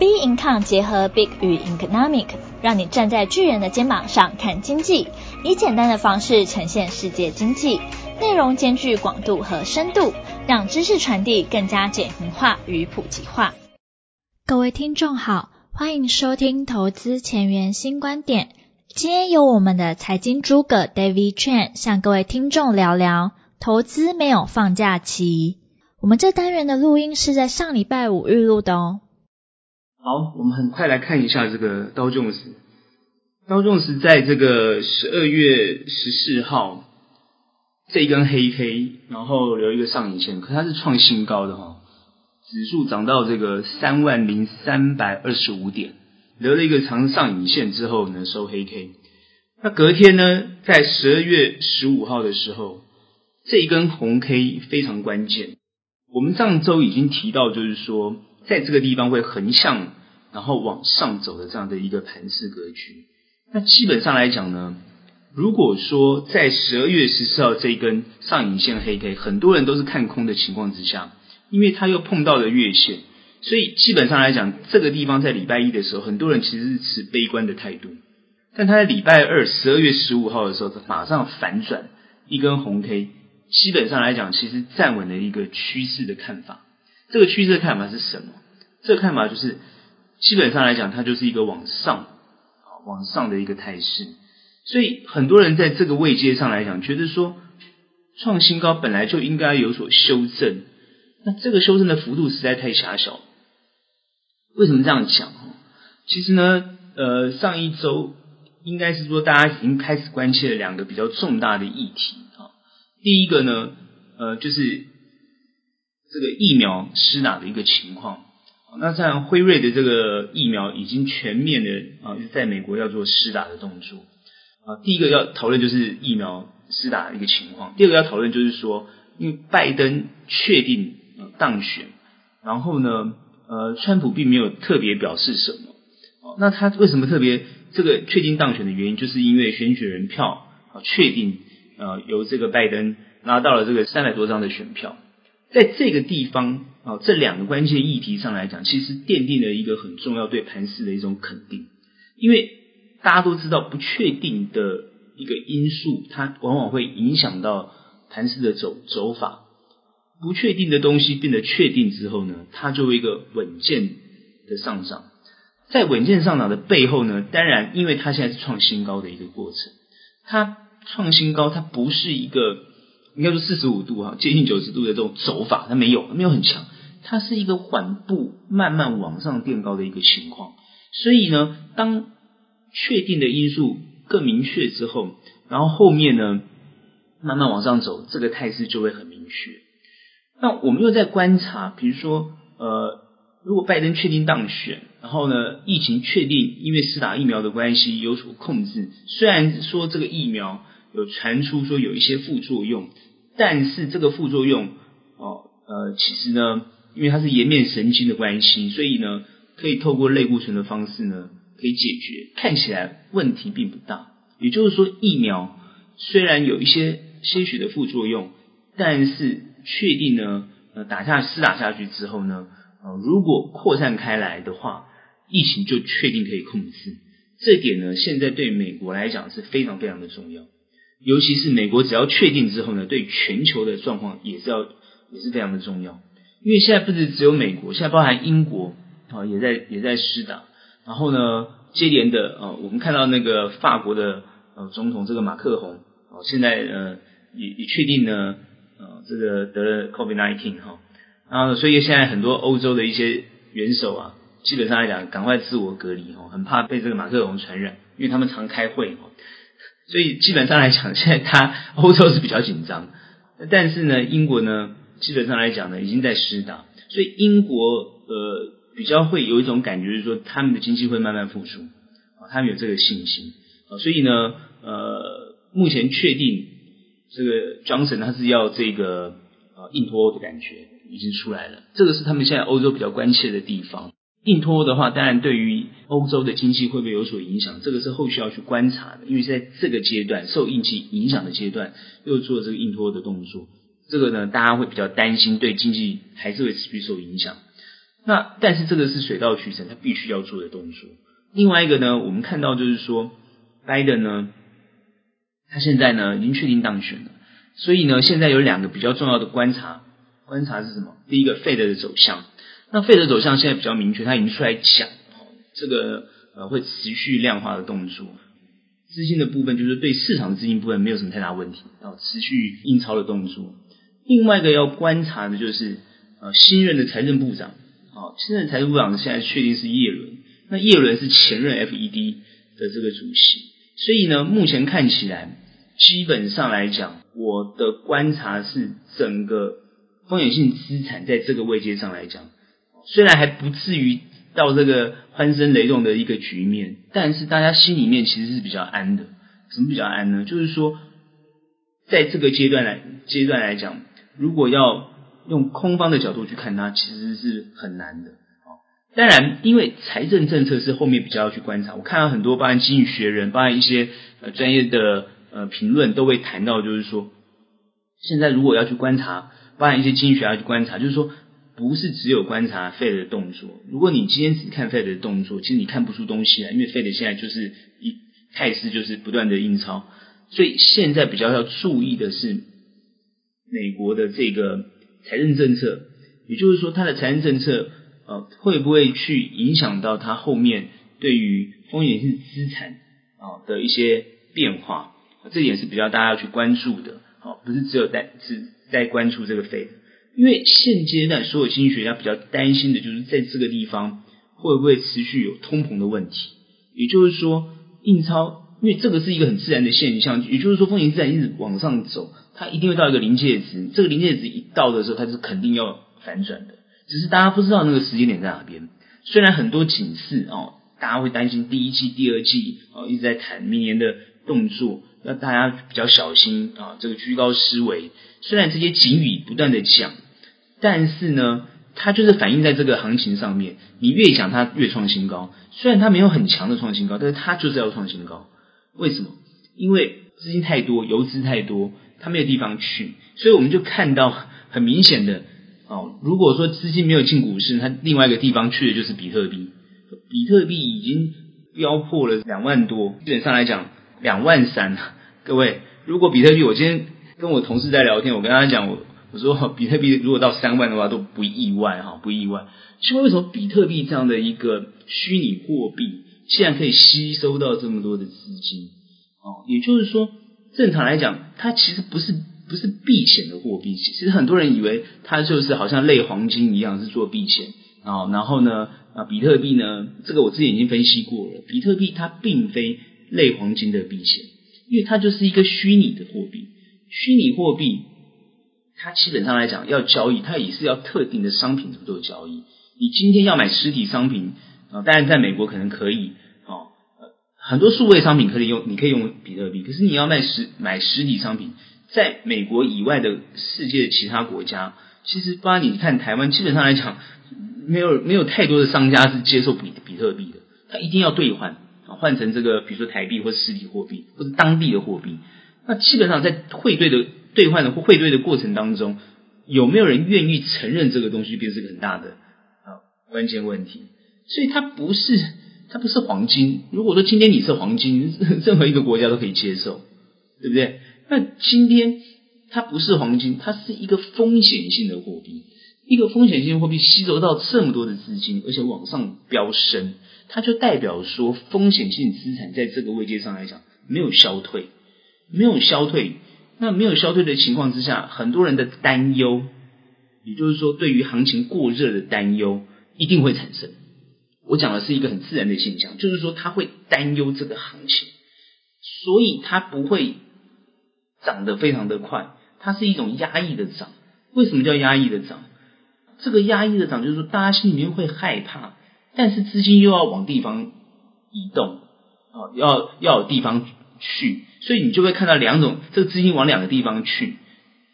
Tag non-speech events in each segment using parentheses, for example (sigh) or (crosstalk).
B Income 结合 Big 与 Economic，让你站在巨人的肩膀上看经济，以简单的方式呈现世界经济，内容兼具广度和深度，让知识传递更加简明化与普及化。各位听众好，欢迎收听投资前沿新观点。今天由我们的财经诸葛 David Chan 向各位听众聊聊投资没有放假期。我们这单元的录音是在上礼拜五预录的哦。好，我们很快来看一下这个道琼斯。道琼斯在这个十二月十四号这一根黑 K，然后留一个上影线，可它是创新高的哈，指数涨到这个三万零三百二十五点。留了一个长上影线之后呢，收黑 K。那隔天呢，在十二月十五号的时候，这一根红 K 非常关键。我们上周已经提到，就是说，在这个地方会横向，然后往上走的这样的一个盘势格局。那基本上来讲呢，如果说在十二月十四号这一根上影线黑 K，很多人都是看空的情况之下，因为它又碰到了月线。所以基本上来讲，这个地方在礼拜一的时候，很多人其实是持悲观的态度。但他在礼拜二十二月十五号的时候，他马上反转一根红 K，基本上来讲，其实站稳了一个趋势的看法。这个趋势的看法是什么？这个看法就是，基本上来讲，它就是一个往上啊往上的一个态势。所以很多人在这个位阶上来讲，觉得说创新高本来就应该有所修正，那这个修正的幅度实在太狭小。为什么这样讲？其实呢，呃，上一周应该是说大家已经开始关切了两个比较重大的议题啊。第一个呢，呃，就是这个疫苗施打的一个情况。那像辉瑞的这个疫苗已经全面的啊，在美国要做施打的动作啊。第一个要讨论就是疫苗施打的一个情况。第二个要讨论就是说，因为拜登确定当选，然后呢，呃，川普并没有特别表示什么，那他为什么特别这个确定当选的原因，就是因为选举人票啊确定，呃，由这个拜登拿到了这个三百多张的选票，在这个地方啊，这两个关键议题上来讲，其实奠定了一个很重要对盘势的一种肯定，因为大家都知道不确定的一个因素，它往往会影响到盘势的走走法。不确定的东西变得确定之后呢，它就会一个稳健的上涨。在稳健上涨的背后呢，当然，因为它现在是创新高的一个过程。它创新高，它不是一个应该说四十五度哈，接近九十度的这种走法，它没有，没有很强。它是一个缓步慢慢往上垫高的一个情况。所以呢，当确定的因素更明确之后，然后后面呢慢慢往上走，这个态势就会很明确。那我们又在观察，比如说，呃，如果拜登确定当选，然后呢，疫情确定因为施打疫苗的关系有所控制，虽然说这个疫苗有传出说有一些副作用，但是这个副作用，哦，呃，其实呢，因为它是颜面神经的关系，所以呢，可以透过类固醇的方式呢，可以解决，看起来问题并不大。也就是说，疫苗虽然有一些些许的副作用，但是确定呢，呃，打下施打下去之后呢，呃，如果扩散开来的话，疫情就确定可以控制。这点呢，现在对美国来讲是非常非常的重要。尤其是美国只要确定之后呢，对全球的状况也是要也是非常的重要。因为现在不是只有美国，现在包含英国啊，也在也在施打。然后呢，接连的呃，我们看到那个法国的呃总统这个马克宏哦，现在呃也也确定呢。呃，这个得了 COVID-19 哈，然后所以现在很多欧洲的一些元首啊，基本上来讲，赶快自我隔离哈，很怕被这个马克龙传染，因为他们常开会哈，所以基本上来讲，现在他欧洲是比较紧张，但是呢，英国呢，基本上来讲呢，已经在施打，所以英国呃比较会有一种感觉，就是说他们的经济会慢慢复苏啊，他们有这个信心啊，所以呢，呃，目前确定。这个 Johnson 他是要这个呃硬脱欧的感觉已经出来了，这个是他们现在欧洲比较关切的地方。硬脱的话，当然对于欧洲的经济会不会有所影响，这个是后续要去观察的。因为在这个阶段受疫情影响的阶段，又做这个硬脱的动作，这个呢大家会比较担心，对经济还是会持续受影响。那但是这个是水到渠成，他必须要做的动作。另外一个呢，我们看到就是说，拜登呢，他现在呢已经确定当选了，所以呢，现在有两个比较重要的观察，观察是什么？第一个，Fed 的走向。那费德走向现在比较明确，他已经出来讲，这个呃会持续量化的动作。资金的部分就是对市场的资金部分没有什么太大问题，然后持续印钞的动作。另外一个要观察的就是呃新任的财政部长，啊，新任财政部长现在确定是叶伦。那叶伦是前任 FED 的这个主席，所以呢，目前看起来基本上来讲，我的观察是整个风险性资产在这个位阶上来讲，虽然还不至于到这个欢声雷动的一个局面，但是大家心里面其实是比较安的。怎么比较安呢？就是说，在这个阶段来阶段来讲，如果要用空方的角度去看它，其实是很难的。当然，因为财政政策是后面比较要去观察。我看到很多，包含经济学人，包含一些呃专业的呃评论，都会谈到，就是说，现在如果要去观察，包含一些经济学要去观察，就是说，不是只有观察 Fed 的动作。如果你今天只看 Fed 的动作，其实你看不出东西来，因为 Fed 现在就是一态势就是不断的印钞，所以现在比较要注意的是美国的这个财政政策，也就是说，它的财政政策。呃，会不会去影响到它后面对于风险性资产啊的一些变化？这点是比较大家要去关注的。好，不是只有在只在关注这个 Fed，因为现阶段所有经济学家比较担心的就是在这个地方会不会持续有通膨的问题。也就是说，印钞，因为这个是一个很自然的现象，也就是说，风险资产一直往上走，它一定会到一个临界值。这个临界值一到的时候，它是肯定要反转的。只是大家不知道那个时间点在哪边。虽然很多警示哦，大家会担心第一季、第二季哦一直在谈明年的动作，要大家比较小心啊，这个居高思危。虽然这些警语不断的讲，但是呢，它就是反映在这个行情上面。你越讲它越创新高，虽然它没有很强的创新高，但是它就是要创新高。为什么？因为资金太多，游资太多，它没有地方去，所以我们就看到很明显的。哦，如果说资金没有进股市，它另外一个地方去的就是比特币。比特币已经飙破了两万多，基本上来讲两万三。各位，如果比特币，我今天跟我同事在聊天，我跟他讲，我我说比特币如果到三万的话都不意外哈，不意外。其实为什么比特币这样的一个虚拟货币，竟然可以吸收到这么多的资金？哦，也就是说，正常来讲，它其实不是。不是避险的货币，其实很多人以为它就是好像类黄金一样是做避险啊。然后呢，啊，比特币呢，这个我之前已经分析过了，比特币它并非类黄金的避险，因为它就是一个虚拟的货币。虚拟货币它基本上来讲要交易，它也是要特定的商品做交易。你今天要买实体商品啊，当然在美国可能可以啊，很多数位商品可以用，你可以用比特币，可是你要卖实买实体商品。在美国以外的世界的其他国家，其实不然你看台湾，基本上来讲，没有没有太多的商家是接受比比特币的，他一定要兑换，换成这个比如说台币或实体货币或者当地的货币。那基本上在汇兑的兑换的或汇兑的过程当中，有没有人愿意承认这个东西，便是个很大的啊关键问题。所以它不是它不是黄金。如果说今天你是黄金，(laughs) 任何一个国家都可以接受，对不对？那今天它不是黄金，它是一个风险性的货币，一个风险性货币吸收到这么多的资金，而且往上飙升，它就代表说风险性资产在这个位阶上来讲没有消退，没有消退。那没有消退的情况之下，很多人的担忧，也就是说对于行情过热的担忧一定会产生。我讲的是一个很自然的现象，就是说他会担忧这个行情，所以他不会。涨得非常的快，它是一种压抑的涨。为什么叫压抑的涨？这个压抑的涨就是说，大家心里面会害怕，但是资金又要往地方移动，啊，要要有地方去，所以你就会看到两种，这个资金往两个地方去。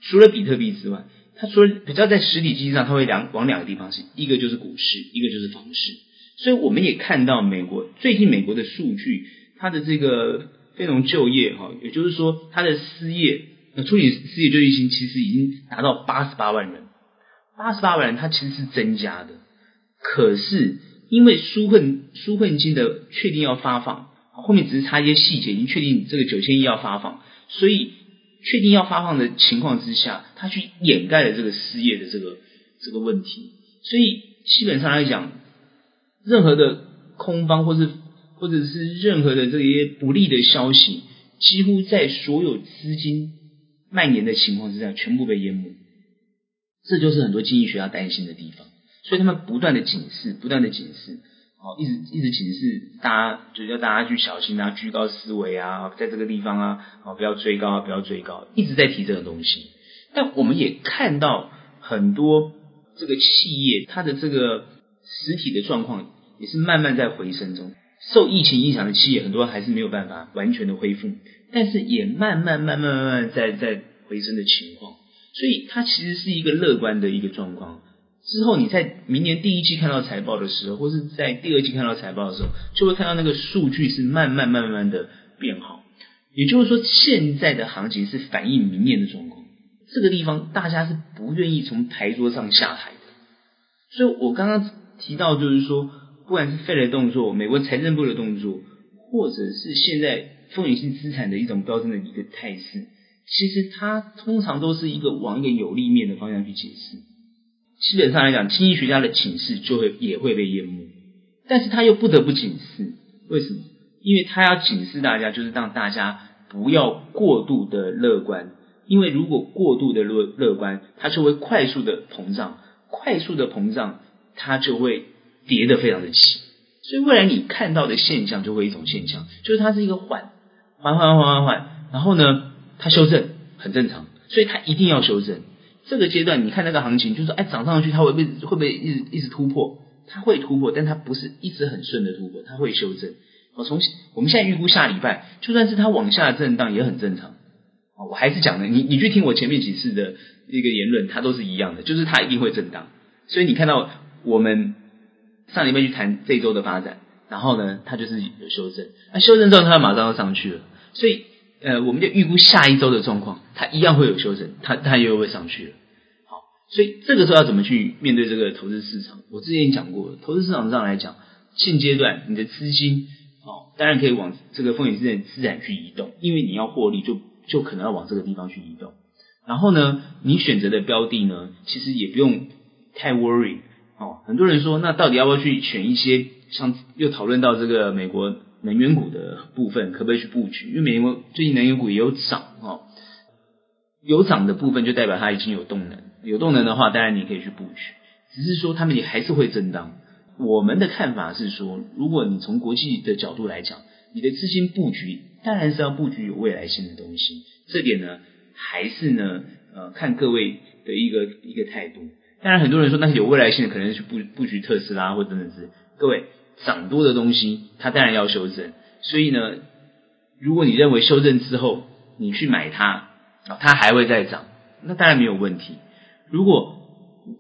除了比特币之外，它除了比较在实体经济上，它会两往两个地方去，一个就是股市，一个就是房市。所以我们也看到美国最近美国的数据，它的这个。非农就业哈，也就是说，它的失业，呃，初领失业就业金其实已经达到八十八万人，八十八万人，它其实是增加的。可是因为纾困纾困金的确定要发放，后面只是差一些细节，已经确定这个九千亿要发放，所以确定要发放的情况之下，他去掩盖了这个失业的这个这个问题，所以基本上来讲，任何的空方或是或者是任何的这些不利的消息，几乎在所有资金蔓延的情况之下，全部被淹没。这就是很多经济学家担心的地方，所以他们不断的警示，不断的警示，哦，一直一直警示大家，就叫大家去小心啊，居高思维啊，在这个地方啊，哦，不要追高啊，不要追高，一直在提这个东西。但我们也看到很多这个企业，它的这个实体的状况也是慢慢在回升中。受疫情影响的企业很多还是没有办法完全的恢复，但是也慢慢慢慢慢慢在在回升的情况。所以它其实是一个乐观的一个状况。之后你在明年第一季看到财报的时候，或是在第二季看到财报的时候，就会看到那个数据是慢慢慢慢的变好。也就是说，现在的行情是反映明年的状况。这个地方大家是不愿意从牌桌上下台的。所以我刚刚提到，就是说，不管是 Fed 的动作，美国财政部的动作，或者是现在风险性资产的一种飙升的一个态势。其实它通常都是一个往一个有利面的方向去解释。基本上来讲，经济学家的警示就会也会被淹没，但是他又不得不警示。为什么？因为他要警示大家，就是让大家不要过度的乐观。因为如果过度的乐乐观，它就会快速的膨胀，快速的膨胀，它就会跌得非常的急。所以未来你看到的现象就会一种现象，就是它是一个缓缓缓缓缓缓，然后呢，它修正很正常，所以它一定要修正。这个阶段，你看那个行情，就是说，哎，涨上去，它会不会会不会一直一直突破？它会突破，但它不是一直很顺的突破，它会修正。我从我们现在预估下礼拜，就算是它往下震荡也很正常。我还是讲的，你你去听我前面几次的一个言论，它都是一样的，就是它一定会震荡。所以你看到我们上礼拜去谈这周的发展，然后呢，它就是有修正，那修正之后它马上要上去了，所以。呃，我们就预估下一周的状况，它一样会有修正，它它又会上去了。好，所以这个时候要怎么去面对这个投资市场？我之前讲过，投资市场上来讲，现阶段你的资金，哦，当然可以往这个风险资产资产去移动，因为你要获利就，就就可能要往这个地方去移动。然后呢，你选择的标的呢，其实也不用太 worry。哦，很多人说，那到底要不要去选一些像又讨论到这个美国？能源股的部分可不可以去布局？因为美国最近能源股也有涨哦，有涨的部分就代表它已经有动能，有动能的话，当然你可以去布局。只是说他们也还是会震荡。我们的看法是说，如果你从国际的角度来讲，你的资金布局当然是要布局有未来性的东西。这点呢，还是呢，呃，看各位的一个一个态度。当然，很多人说那些有未来性的，可能去布布局特斯拉或者等等之。各位。涨多的东西，它当然要修正。所以呢，如果你认为修正之后你去买它，它还会再涨，那当然没有问题。如果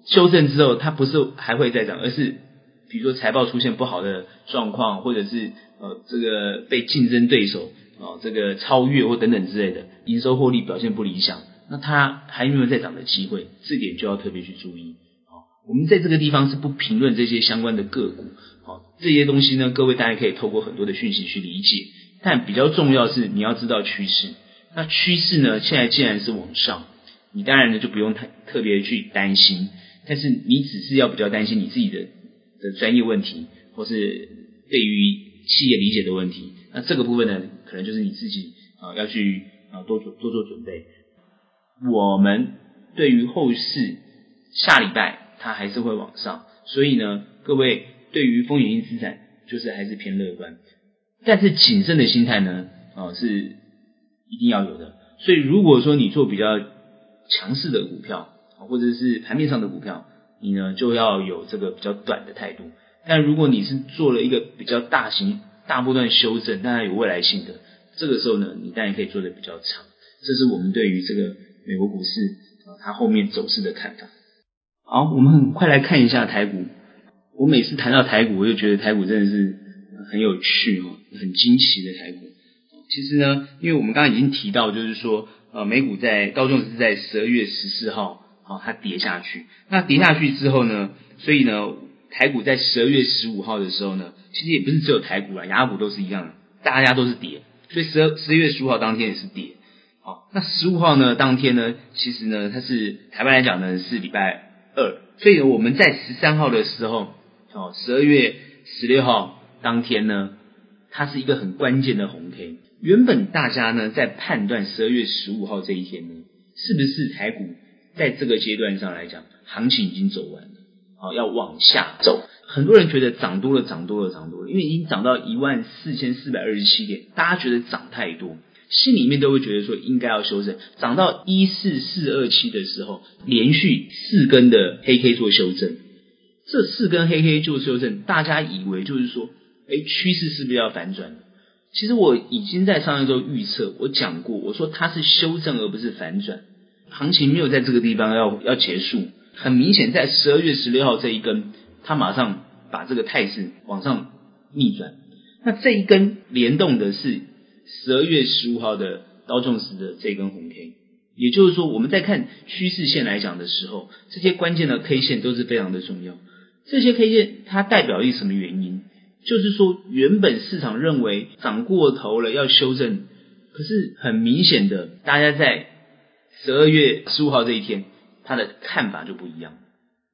修正之后它不是还会再涨，而是比如说财报出现不好的状况，或者是呃这个被竞争对手啊这个超越或等等之类的，营收获利表现不理想，那它还有没有再涨的机会？这点就要特别去注意。我们在这个地方是不评论这些相关的个股。这些东西呢，各位大家可以透过很多的讯息去理解，但比较重要是你要知道趋势。那趋势呢，现在既然是往上，你当然呢就不用太特别去担心，但是你只是要比较担心你自己的的专业问题，或是对于企业理解的问题。那这个部分呢，可能就是你自己啊要去啊多做多做准备。我们对于后市下礼拜它还是会往上，所以呢，各位。对于风险性资产，就是还是偏乐观，但是谨慎的心态呢，啊是一定要有的。所以如果说你做比较强势的股票，或者是盘面上的股票，你呢就要有这个比较短的态度。但如果你是做了一个比较大型、大波段修正，当然有未来性的，这个时候呢，你当然可以做的比较长。这是我们对于这个美国股市啊它后面走势的看法。好，我们很快来看一下台股。我每次谈到台股，我就觉得台股真的是很有趣哦，很惊奇的台股。其实呢，因为我们刚刚已经提到，就是说，呃，美股在高中是在十二月十四号，好，它跌下去。那跌下去之后呢，所以呢，台股在十二月十五号的时候呢，其实也不是只有台股啦，雅股都是一样的，大家都是跌，所以十二十一月十五号当天也是跌。好，那十五号呢，当天呢，其实呢，它是台湾来讲呢是礼拜二，所以我们在十三号的时候，哦，十二月十六号当天呢，它是一个很关键的红 K。原本大家呢在判断十二月十五号这一天呢，是不是台股在这个阶段上来讲，行情已经走完了，好，要往下走。很多人觉得涨多了，涨多了，涨多了，因为已经涨到一万四千四百二十七点，大家觉得涨太多，心里面都会觉得说应该要修正。涨到一四四二七的时候，连续四根的黑 K 做修正，这四根黑 K 做修正，大家以为就是说，哎，趋势是不是要反转？其实我已经在上一周预测，我讲过，我说它是修正而不是反转，行情没有在这个地方要要结束。很明显，在十二月十六号这一根，它马上把这个态势往上逆转。那这一根联动的是十二月十五号的道琼斯的这根红 K，也就是说，我们在看趋势线来讲的时候，这些关键的 K 线都是非常的重要。这些 K 线它代表一什么原因？就是说，原本市场认为涨过头了要修正，可是很明显的，大家在十二月十五号这一天，他的看法就不一样。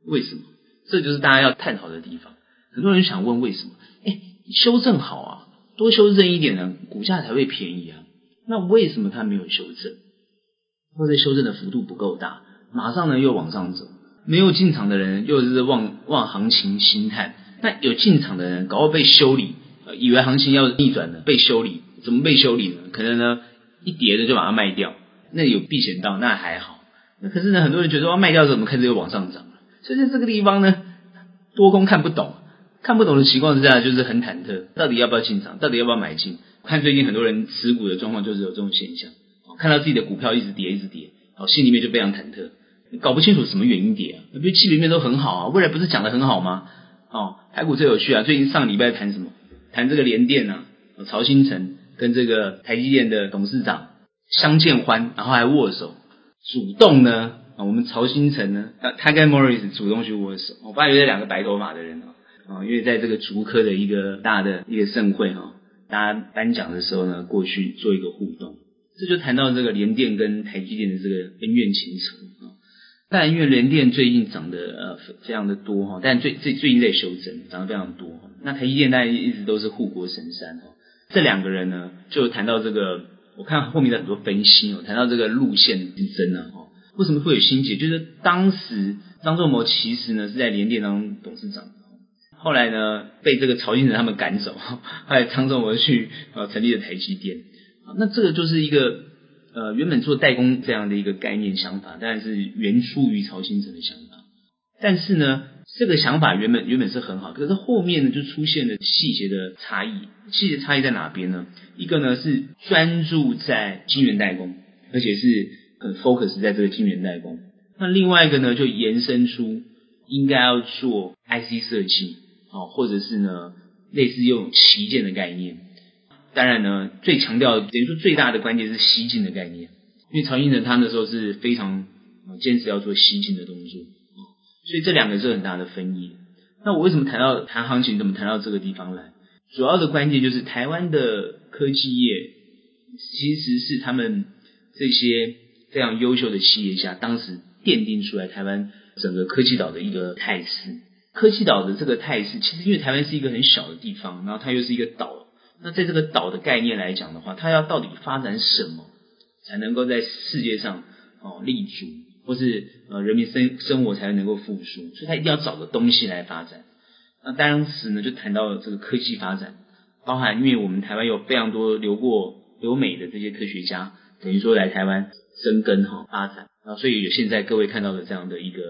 为什么？这就是大家要探讨的地方。很多人想问为什么？哎，修正好啊，多修正一点呢，股价才会便宜啊。那为什么它没有修正？或者修正的幅度不够大，马上呢又往上走，没有进场的人又是望望行情心态。那有进场的人，搞不好被修理，以为行情要逆转了，被修理，怎么被修理呢？可能呢，一跌的就把它卖掉，那有避险到，那还好。那可是呢，很多人觉得说卖掉怎么开始又往上涨了？所以在这个地方呢，多空看不懂，看不懂的情况之下，就是很忐忑，到底要不要进场，到底要不要买进？看最近很多人持股的状况，就是有这种现象，看到自己的股票一直跌，一直跌，好，心里面就非常忐忑，搞不清楚什么原因跌啊？那不是基本面都很好啊，未来不是讲的很好吗？哦，台股最有趣啊！最近上礼拜谈什么？谈这个联电啊，曹兴诚跟这个台积电的董事长相见欢，然后还握手，主动呢啊，我们曹兴诚呢，他跟 Morris 主动去握手。我发觉这两个白头发的人啊，啊，因为在这个竹科的一个大的一个盛会哈，大家颁奖的时候呢，过去做一个互动，这就谈到这个联电跟台积电的这个恩怨情仇。但因为联电最近涨得呃非常的多哈，但最最最近在修正，涨得非常多。那台积电大家一直都是护国神山哈。这两个人呢，就谈到这个，我看后面的很多分析哦，谈到这个路线之争呢哈。为什么会有心结？就是当时张仲谋其实呢是在联电当董事长，后来呢被这个曹兴诚他们赶走，后来张仲谋去呃成立了台积电。那这个就是一个。呃，原本做代工这样的一个概念想法，当然是原出于曹兴诚的想法。但是呢，这个想法原本原本是很好，可是后面呢就出现了细节的差异。细节差异在哪边呢？一个呢是专注在晶圆代工，而且是很 focus 在这个晶圆代工。那另外一个呢，就延伸出应该要做 IC 设计，哦，或者是呢类似用旗舰的概念。当然呢，最强调等于说最大的关键是西进的概念，因为曹兴诚他那时候是非常坚持要做西进的动作，所以这两个是很大的分野。那我为什么谈到谈行情，怎么谈到这个地方来？主要的关键就是台湾的科技业其实是他们这些非常优秀的企业家当时奠定出来台湾整个科技岛的一个态势。科技岛的这个态势，其实因为台湾是一个很小的地方，然后它又是一个岛。那在这个岛的概念来讲的话，它要到底发展什么，才能够在世界上哦立足，或是呃人民生生活才能够复苏？所以它一定要找个东西来发展。那当时呢，就谈到了这个科技发展，包含因为我们台湾有非常多留过留美的这些科学家，等于说来台湾生根哈发展啊，所以有现在各位看到的这样的一个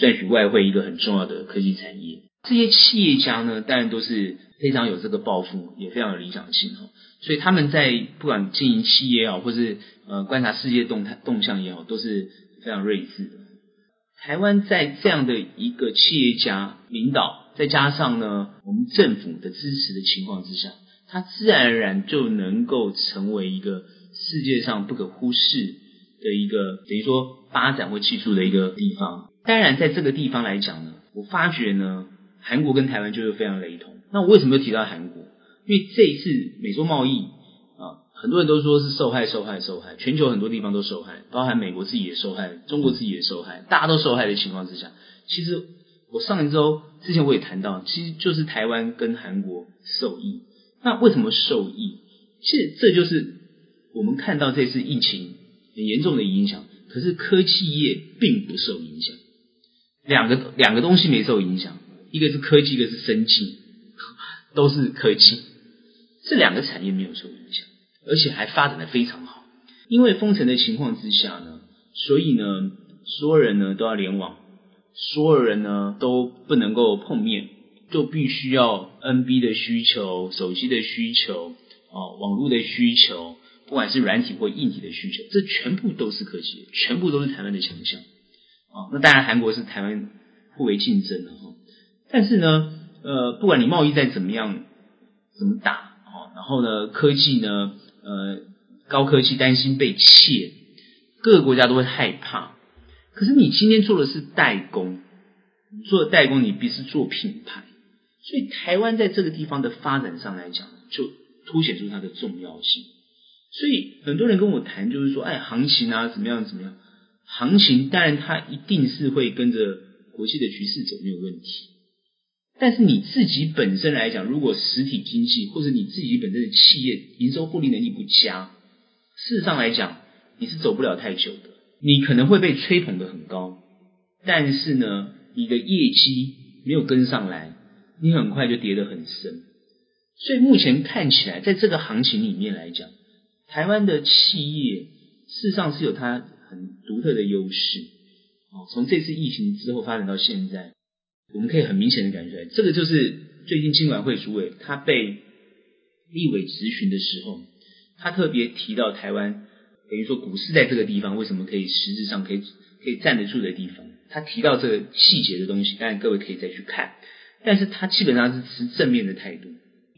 赚取外汇一个很重要的科技产业。这些企业家呢，当然都是。非常有这个抱负，也非常有理想性哈，所以他们在不管经营企业也好，或是呃观察世界动态动向也好，都是非常睿智的。台湾在这样的一个企业家领导，再加上呢我们政府的支持的情况之下，它自然而然就能够成为一个世界上不可忽视的一个等于说发展或技术的一个地方。当然，在这个地方来讲呢，我发觉呢。韩国跟台湾就是非常雷同。那我为什么又提到韩国？因为这一次美洲贸易啊，很多人都说是受害、受害、受害，全球很多地方都受害，包含美国自己也受害，中国自己也受害，大家都受害的情况之下，其实我上一周之前我也谈到，其实就是台湾跟韩国受益。那为什么受益？其实这就是我们看到这次疫情很严重的影响，可是科技业并不受影响。两个两个东西没受影响，一个是科技，一个是生技，都是科技。这两个产业没有受影响，而且还发展得非常好。因为封城的情况之下呢，所以呢，所有人呢都要联网，所有人呢都不能够碰面，就必须要 NB 的需求、手机的需求、哦网络的需求，不管是软体或硬体的需求，这全部都是科技，全部都是台湾的强项。啊，那当然韩国是台湾互为竞争的哈，但是呢，呃，不管你贸易再怎么样，怎么打，哦，然后呢，科技呢，呃，高科技担心被窃，各个国家都会害怕。可是你今天做的是代工，做的代工，你必须做品牌，所以台湾在这个地方的发展上来讲，就凸显出它的重要性。所以很多人跟我谈，就是说，哎，行情啊，怎么样，怎么样。行情当然它一定是会跟着国际的局势走，没有问题。但是你自己本身来讲，如果实体经济或者你自己本身的企业营收获利能力不佳，事实上来讲你是走不了太久的。你可能会被吹捧得很高，但是呢，你的业绩没有跟上来，你很快就跌得很深。所以目前看起来，在这个行情里面来讲，台湾的企业事实上是有它。很独特的优势，哦，从这次疫情之后发展到现在，我们可以很明显的感觉出来，这个就是最近金管会主委他被立委质询的时候，他特别提到台湾，等于说股市在这个地方为什么可以实质上可以可以站得住的地方，他提到这个细节的东西，当然各位可以再去看，但是他基本上是持正面的态度，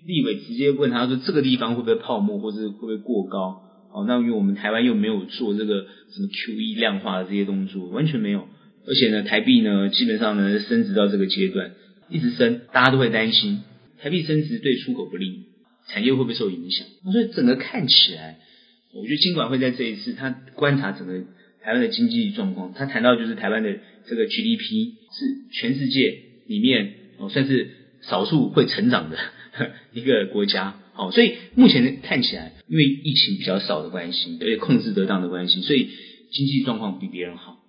立委直接问他说这个地方会不会泡沫，或者会不会过高？哦，那因为我们台湾又没有做这个什么 QE 量化的这些动作，完全没有。而且呢，台币呢，基本上呢升值到这个阶段，一直升，大家都会担心台币升值对出口不利，产业会不会受影响？所以整个看起来，我觉得金管会在这一次他观察整个台湾的经济状况，他谈到就是台湾的这个 GDP 是全世界里面哦算是少数会成长的 (laughs) 一个国家。好，所以目前看起来，因为疫情比较少的关系，而且控制得当的关系，所以经济状况比别人好。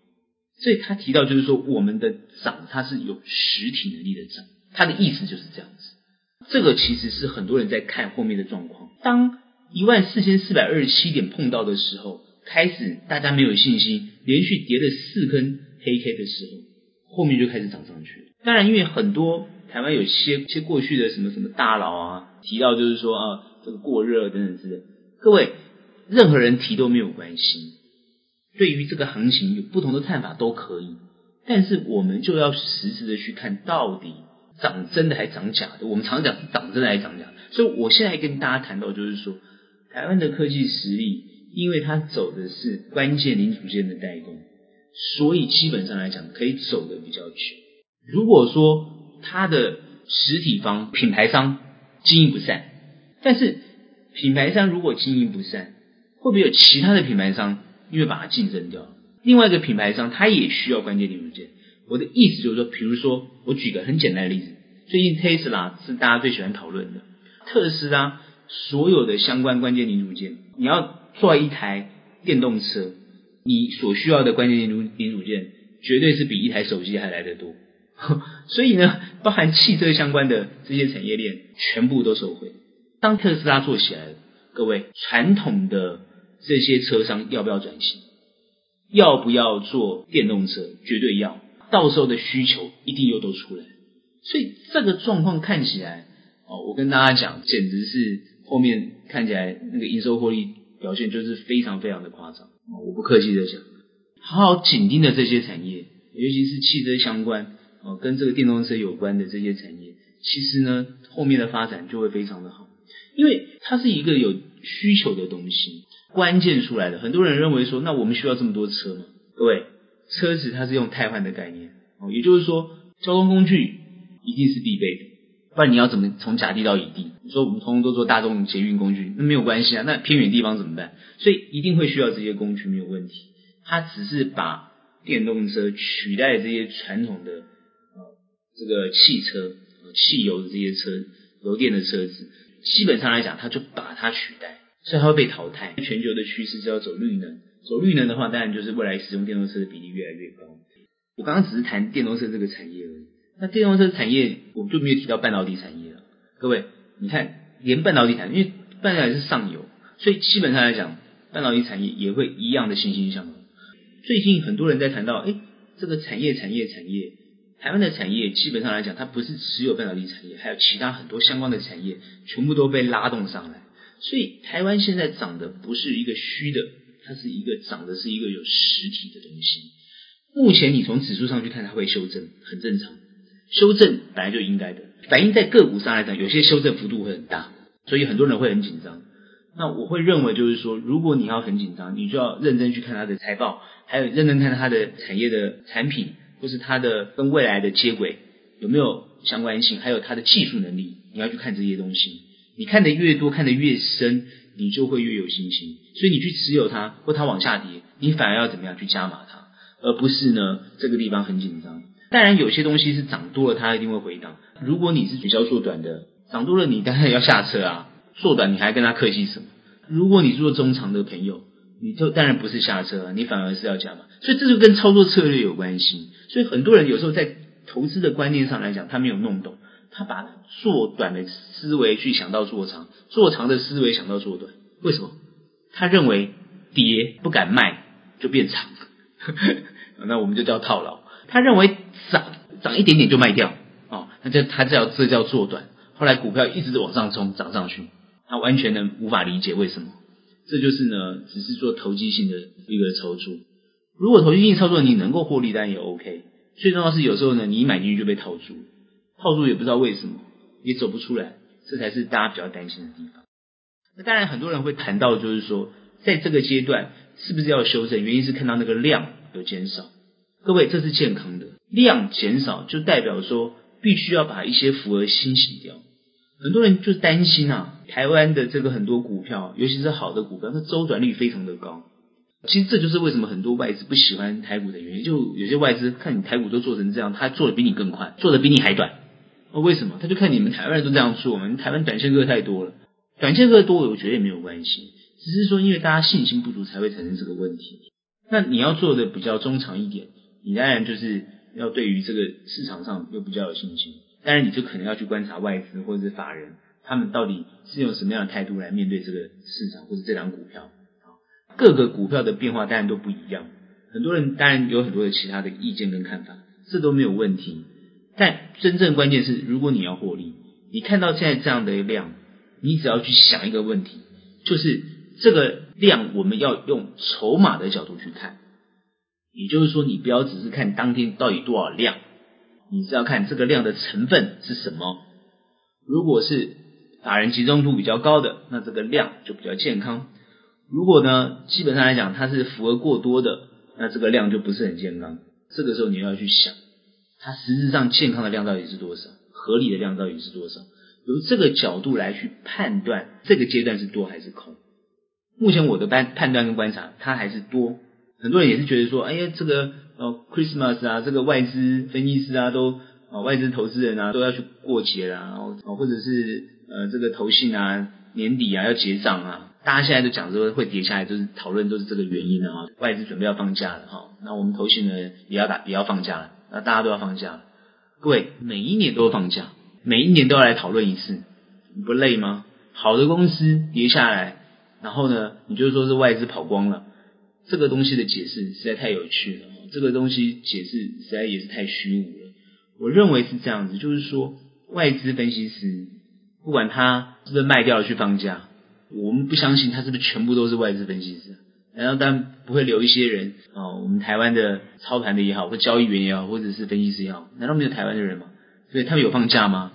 所以他提到就是说，我们的涨它是有实体能力的涨，他的意思就是这样子。这个其实是很多人在看后面的状况。当一万四千四百二十七点碰到的时候，开始大家没有信心，连续跌了四根黑 K 的时候，后面就开始涨上去。当然，因为很多。台湾有些些过去的什么什么大佬啊，提到就是说啊，这个过热等等之类。各位，任何人提都没有关系。对于这个行情有不同的看法都可以，但是我们就要实时的去看到底涨真的还涨假的。我们常讲是涨真的还涨假的。所以我现在跟大家谈到就是说，台湾的科技实力，因为它走的是关键零组件的代工，所以基本上来讲可以走得比较久。如果说它的实体方品牌商经营不善，但是品牌商如果经营不善，会不会有其他的品牌商因为把它竞争掉？另外一个品牌商它也需要关键零组件。我的意思就是说，比如说我举个很简单的例子，最近特斯拉是大家最喜欢讨论的，特斯拉所有的相关关键零组件，你要做一台电动车，你所需要的关键零零组件绝对是比一台手机还来得多。(laughs) 所以呢，包含汽车相关的这些产业链全部都受惠。当特斯拉做起来了，各位传统的这些车商要不要转型？要不要做电动车？绝对要。到时候的需求一定又都出来。所以这个状况看起来，哦，我跟大家讲，简直是后面看起来那个营收获利表现就是非常非常的夸张。我不客气的讲，好好紧盯的这些产业，尤其是汽车相关。哦，跟这个电动车有关的这些产业，其实呢，后面的发展就会非常的好，因为它是一个有需求的东西，关键出来的。很多人认为说，那我们需要这么多车吗？各位，车子它是用汰换的概念，哦，也就是说，交通工具，一定是必备的。不然你要怎么从甲地到乙地？你说我们通通都做大众捷运工具，那没有关系啊。那偏远地方怎么办？所以一定会需要这些工具，没有问题。它只是把电动车取代这些传统的呃这个汽车、汽油的这些车、油电的车子，基本上来讲，它就把它取代，所以它会被淘汰。全球的趋势是要走绿能，走绿能的话，当然就是未来使用电动车的比例越来越高。我刚刚只是谈电动车这个产业而已。那电动车产业，我们就没有提到半导体产业了。各位，你看，连半导体产业，因为半导体是上游，所以基本上来讲，半导体产业也会一样的欣欣向荣。最近很多人在谈到，哎，这个产业、产业、产业，台湾的产业基本上来讲，它不是只有半导体产业，还有其他很多相关的产业，全部都被拉动上来。所以台湾现在涨的不是一个虚的，它是一个涨的是一个有实体的东西。目前你从指数上去看，它会修正，很正常。修正本来就应该的，反映在个股上来讲，有些修正幅度会很大，所以很多人会很紧张。那我会认为就是说，如果你要很紧张，你就要认真去看它的财报，还有认真看它的产业的产品，或是它的跟未来的接轨有没有相关性，还有它的技术能力，你要去看这些东西。你看得越多，看得越深，你就会越有信心。所以你去持有它，或它往下跌，你反而要怎么样去加码它，而不是呢这个地方很紧张。当然，有些东西是涨多了，它一定会回档。如果你是比较做短的，涨多了你当然要下车啊。做短你还跟他客气什么？如果你做中长的朋友，你就当然不是下车，你反而是要加码。所以这就跟操作策略有关系。所以很多人有时候在投资的观念上来讲，他没有弄懂，他把做短的思维去想到做长，做长的思维想到做短。为什么？他认为跌不敢卖就变长，(laughs) 那我们就叫套牢。他认为涨涨一点点就卖掉，哦，那这他叫这叫做短。后来股票一直往上冲，涨上去，他完全能无法理解为什么。这就是呢，只是做投机性的一个操作。如果投机性操作你能够获利，当然也 OK。最重要是有时候呢，你一买进去就被套住，套住也不知道为什么，也走不出来，这才是大家比较担心的地方。那当然很多人会谈到，就是说在这个阶段是不是要修正？原因是看到那个量有减少。各位，这是健康的，量减少就代表说必须要把一些浮额清洗掉。很多人就担心啊，台湾的这个很多股票，尤其是好的股票，它周转率非常的高。其实这就是为什么很多外资不喜欢台股的原因。就有些外资看你台股都做成这样，他做的比你更快，做的比你还短。哦，为什么？他就看你们台湾人都这样做，我们台湾短线客太多了，短线客多，我觉得也没有关系，只是说因为大家信心不足才会产生这个问题。那你要做的比较中长一点。你当然就是要对于这个市场上又比较有信心，当然你就可能要去观察外资或者是法人，他们到底是用什么样的态度来面对这个市场或者这档股票。各个股票的变化当然都不一样，很多人当然有很多的其他的意见跟看法，这都没有问题。但真正关键是，如果你要获利，你看到现在这样的量，你只要去想一个问题，就是这个量我们要用筹码的角度去看。也就是说，你不要只是看当天到底多少量，你是要看这个量的成分是什么。如果是法人集中度比较高的，那这个量就比较健康。如果呢，基本上来讲它是符合过多的，那这个量就不是很健康。这个时候你要去想，它实质上健康的量到底是多少，合理的量到底是多少，由这个角度来去判断这个阶段是多还是空。目前我的判判断跟观察，它还是多。很多人也是觉得说，哎呀，这个呃，Christmas 啊，这个外资分析师啊，都啊，外资投资人啊，都要去过节啦，然后或者是呃，这个投信啊，年底啊要结账啊，大家现在都讲说会跌下来，就是讨论都是这个原因啊，外资准备要放假了哈，那我们投信呢也要打也要放假了，那大家都要放假了，各位每一年都要放假，每一年都要来讨论一次，你不累吗？好的公司跌下来，然后呢，你就说是外资跑光了。这个东西的解释实在太有趣了，这个东西解释实在也是太虚无了。我认为是这样子，就是说外资分析师不管他是不是卖掉了去放假，我们不相信他是不是全部都是外资分析师。然后，但不会留一些人啊？我们台湾的操盘的也好，或交易员也好，或者是分析师也好，难道没有台湾的人吗？所以他们有放假吗？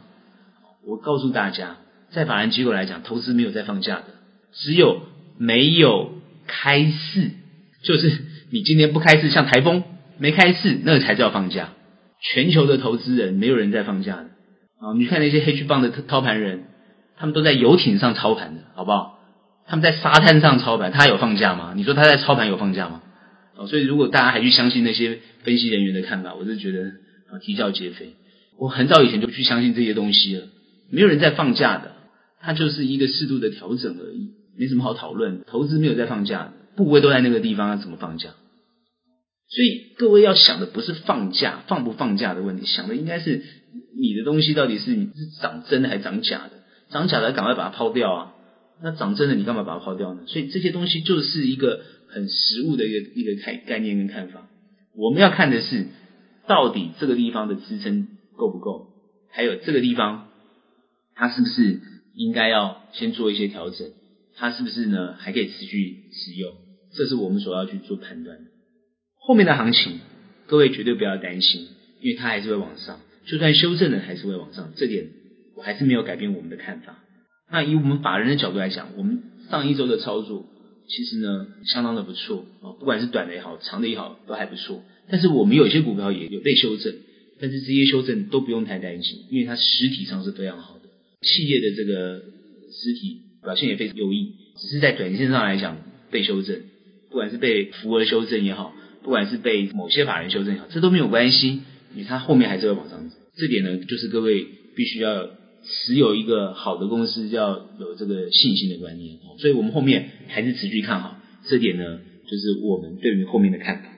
我告诉大家，在法人机构来讲，投资没有在放假的，只有没有开市。就是你今天不开市，像台风没开市，那个才叫放假。全球的投资人没有人在放假的，啊，你看那些 H 棒的操盘人，他们都在游艇上操盘的，好不好？他们在沙滩上操盘，他有放假吗？你说他在操盘有放假吗？哦，所以如果大家还去相信那些分析人员的看法，我是觉得啊，啼笑皆非。我很早以前就去相信这些东西了，没有人在放假的，它就是一个适度的调整而已，没什么好讨论。投资没有在放假的，部位都在那个地方，要怎么放假？所以各位要想的不是放假放不放假的问题，想的应该是你的东西到底是你是涨真的还是涨假的？涨假的赶快把它抛掉啊！那涨真的你干嘛把它抛掉呢？所以这些东西就是一个很实物的一个一个概概念跟看法。我们要看的是到底这个地方的支撑够不够，还有这个地方它是不是应该要先做一些调整？它是不是呢还可以持续使用？这是我们所要去做判断的。后面的行情，各位绝对不要担心，因为它还是会往上，就算修正了还是会往上。这点我还是没有改变我们的看法。那以我们法人的角度来讲，我们上一周的操作其实呢相当的不错啊，不管是短的也好，长的也好，都还不错。但是我们有些股票也有被修正。但是这些修正都不用太担心，因为它实体上是非常好的，企业的这个实体表现也非常优异，只是在短线上来讲被修正，不管是被福尔修正也好，不管是被某些法人修正也好，这都没有关系，因为它后面还是会往上走。这点呢，就是各位必须要持有一个好的公司，要有这个信心的观念。所以我们后面还是持续看好，这点呢，就是我们对于后面的看法。